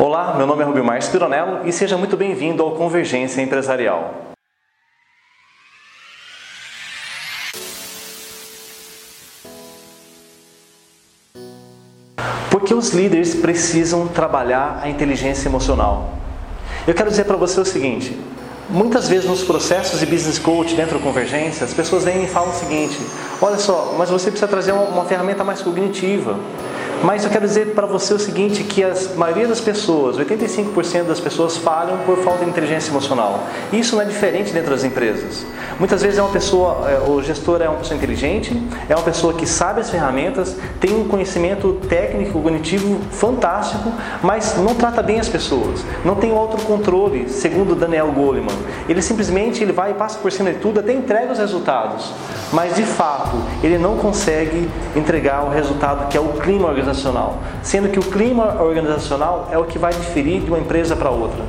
Olá, meu nome é Rubimar Spironello e seja muito bem-vindo ao Convergência Empresarial. Por que os líderes precisam trabalhar a inteligência emocional? Eu quero dizer para você o seguinte: muitas vezes nos processos de business coach dentro da convergência, as pessoas vêm e falam o seguinte: olha só, mas você precisa trazer uma, uma ferramenta mais cognitiva. Mas eu quero dizer para você o seguinte, que a maioria das pessoas, 85% das pessoas falham por falta de inteligência emocional. Isso não é diferente dentro das empresas. Muitas vezes é uma pessoa, é, o gestor é uma pessoa inteligente, é uma pessoa que sabe as ferramentas, tem um conhecimento técnico, cognitivo fantástico, mas não trata bem as pessoas, não tem autocontrole, segundo Daniel Goleman. Ele simplesmente ele vai e passa por cima de tudo, até entrega os resultados, mas de fato ele não consegue entregar o resultado que é o clima organizacional organizacional, sendo que o clima organizacional é o que vai diferir de uma empresa para outra.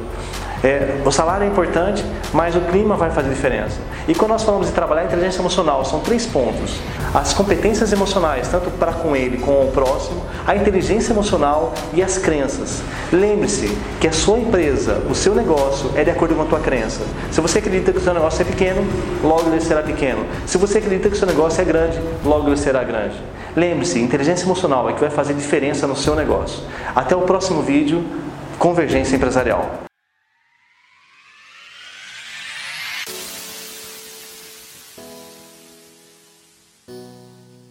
É, o salário é importante, mas o clima vai fazer diferença. E quando nós falamos de trabalhar a inteligência emocional, são três pontos: as competências emocionais, tanto para com ele como com o próximo, a inteligência emocional e as crenças. Lembre-se que a sua empresa, o seu negócio é de acordo com a tua crença. Se você acredita que o seu negócio é pequeno, logo ele será pequeno. Se você acredita que o seu negócio é grande, logo ele será grande. Lembre-se, inteligência emocional é que vai fazer diferença no seu negócio. Até o próximo vídeo, Convergência Empresarial.